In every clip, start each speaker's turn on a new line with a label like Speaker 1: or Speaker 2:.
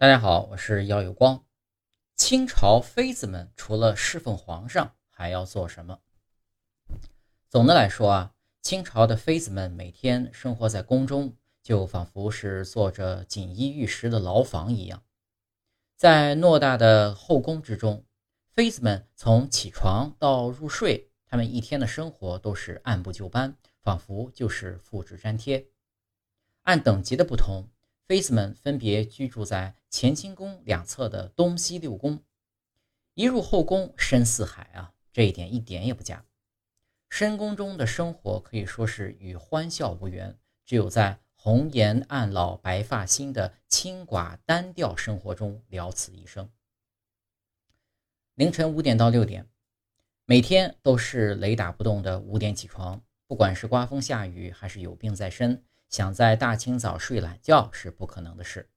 Speaker 1: 大家好，我是姚有光。清朝妃子们除了侍奉皇上，还要做什么？总的来说啊，清朝的妃子们每天生活在宫中，就仿佛是做着锦衣玉食的牢房一样。在偌大的后宫之中，妃子们从起床到入睡，她们一天的生活都是按部就班，仿佛就是复制粘贴。按等级的不同。妃子们分别居住在乾清宫两侧的东西六宫，一入后宫深似海啊，这一点一点也不假。深宫中的生活可以说是与欢笑无缘，只有在红颜暗老白发新的清寡单调生活中了此一生。凌晨五点到六点，每天都是雷打不动的五点起床，不管是刮风下雨还是有病在身。想在大清早睡懒觉是不可能的事。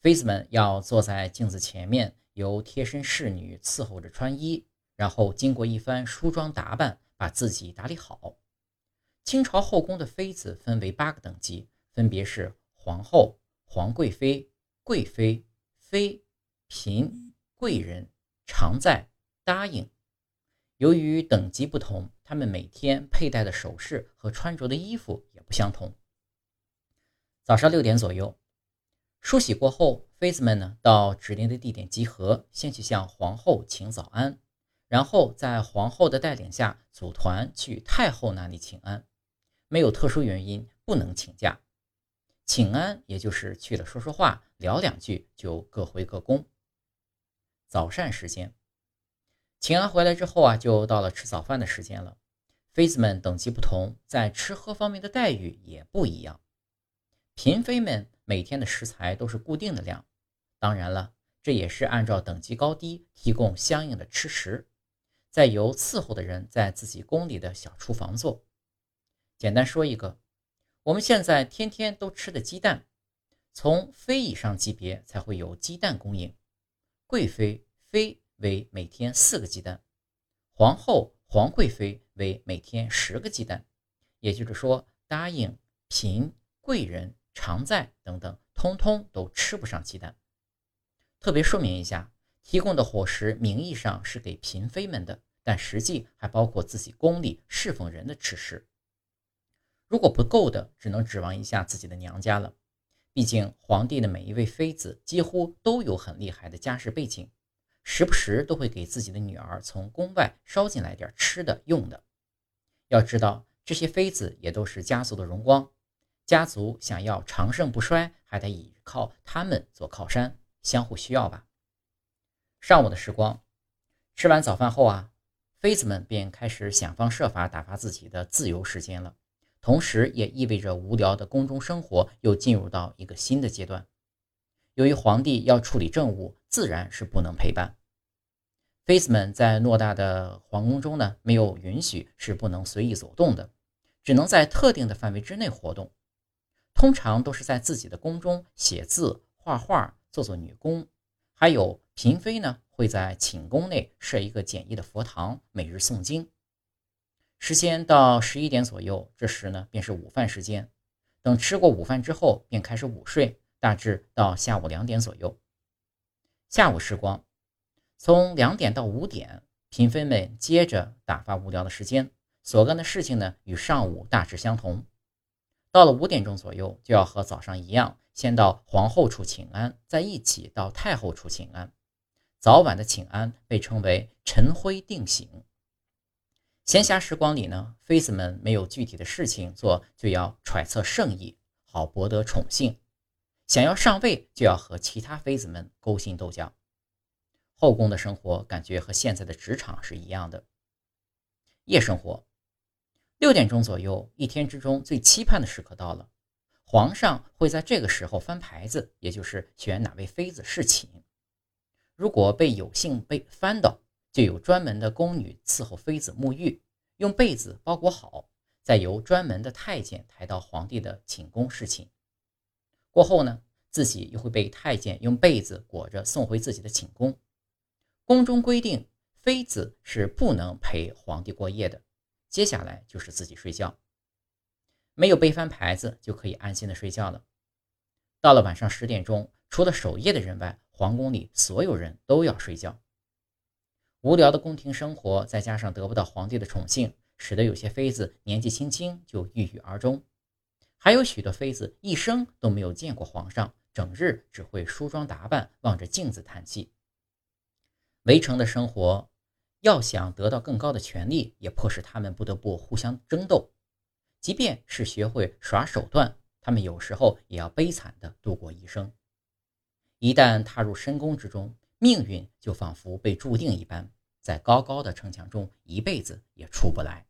Speaker 1: 妃子们要坐在镜子前面，由贴身侍女伺候着穿衣，然后经过一番梳妆打扮，把自己打理好。清朝后宫的妃子分为八个等级，分别是皇后、皇贵妃、贵妃、妃、嫔、贵人、常在、答应。由于等级不同，她们每天佩戴的首饰和穿着的衣服也不相同。早上六点左右，梳洗过后，妃子们呢到指定的地点集合，先去向皇后请早安，然后在皇后的带领下组团去太后那里请安。没有特殊原因不能请假，请安也就是去了说说话，聊两句就各回各宫。早膳时间，请安回来之后啊，就到了吃早饭的时间了。妃子们等级不同，在吃喝方面的待遇也不一样。嫔妃们每天的食材都是固定的量，当然了，这也是按照等级高低提供相应的吃食，再由伺候的人在自己宫里的小厨房做。简单说一个，我们现在天天都吃的鸡蛋，从妃以上级别才会有鸡蛋供应，贵妃、妃为每天四个鸡蛋，皇后、皇贵妃为每天十个鸡蛋，也就是说，答应、嫔、贵人。常在等等，通通都吃不上鸡蛋。特别说明一下，提供的伙食名义上是给嫔妃们的，但实际还包括自己宫里侍奉人的吃食。如果不够的，只能指望一下自己的娘家了。毕竟皇帝的每一位妃子几乎都有很厉害的家世背景，时不时都会给自己的女儿从宫外捎进来点吃的用的。要知道，这些妃子也都是家族的荣光。家族想要长盛不衰，还得依靠他们做靠山，相互需要吧。上午的时光，吃完早饭后啊，妃子们便开始想方设法打发自己的自由时间了，同时也意味着无聊的宫中生活又进入到一个新的阶段。由于皇帝要处理政务，自然是不能陪伴。妃子们在偌大的皇宫中呢，没有允许是不能随意走动的，只能在特定的范围之内活动。通常都是在自己的宫中写字、画画、做做女工，还有嫔妃呢会在寝宫内设一个简易的佛堂，每日诵经。时间到十一点左右，这时呢便是午饭时间。等吃过午饭之后，便开始午睡，大致到下午两点左右。下午时光，从两点到五点，嫔妃们接着打发无聊的时间，所干的事情呢与上午大致相同。到了五点钟左右，就要和早上一样，先到皇后处请安，再一起到太后处请安。早晚的请安被称为晨灰定省。闲暇时光里呢，妃子们没有具体的事情做，就要揣测圣意，好博得宠幸。想要上位，就要和其他妃子们勾心斗角。后宫的生活感觉和现在的职场是一样的。夜生活。六点钟左右，一天之中最期盼的时刻到了。皇上会在这个时候翻牌子，也就是选哪位妃子侍寝。如果被有幸被翻到，就有专门的宫女伺候妃子沐浴，用被子包裹好，再由专门的太监抬到皇帝的寝宫侍寝。过后呢，自己又会被太监用被子裹着送回自己的寝宫。宫中规定，妃子是不能陪皇帝过夜的。接下来就是自己睡觉，没有被翻牌子就可以安心的睡觉了。到了晚上十点钟，除了守夜的人外，皇宫里所有人都要睡觉。无聊的宫廷生活，再加上得不到皇帝的宠幸，使得有些妃子年纪轻轻就郁郁而终。还有许多妃子一生都没有见过皇上，整日只会梳妆打扮，望着镜子叹气。围城的生活，要想得到更高的权利，也迫使他们不得不互相争斗。即便是学会耍手段，他们有时候也要悲惨地度过一生。一旦踏入深宫之中，命运就仿佛被注定一般，在高高的城墙中一辈子也出不来。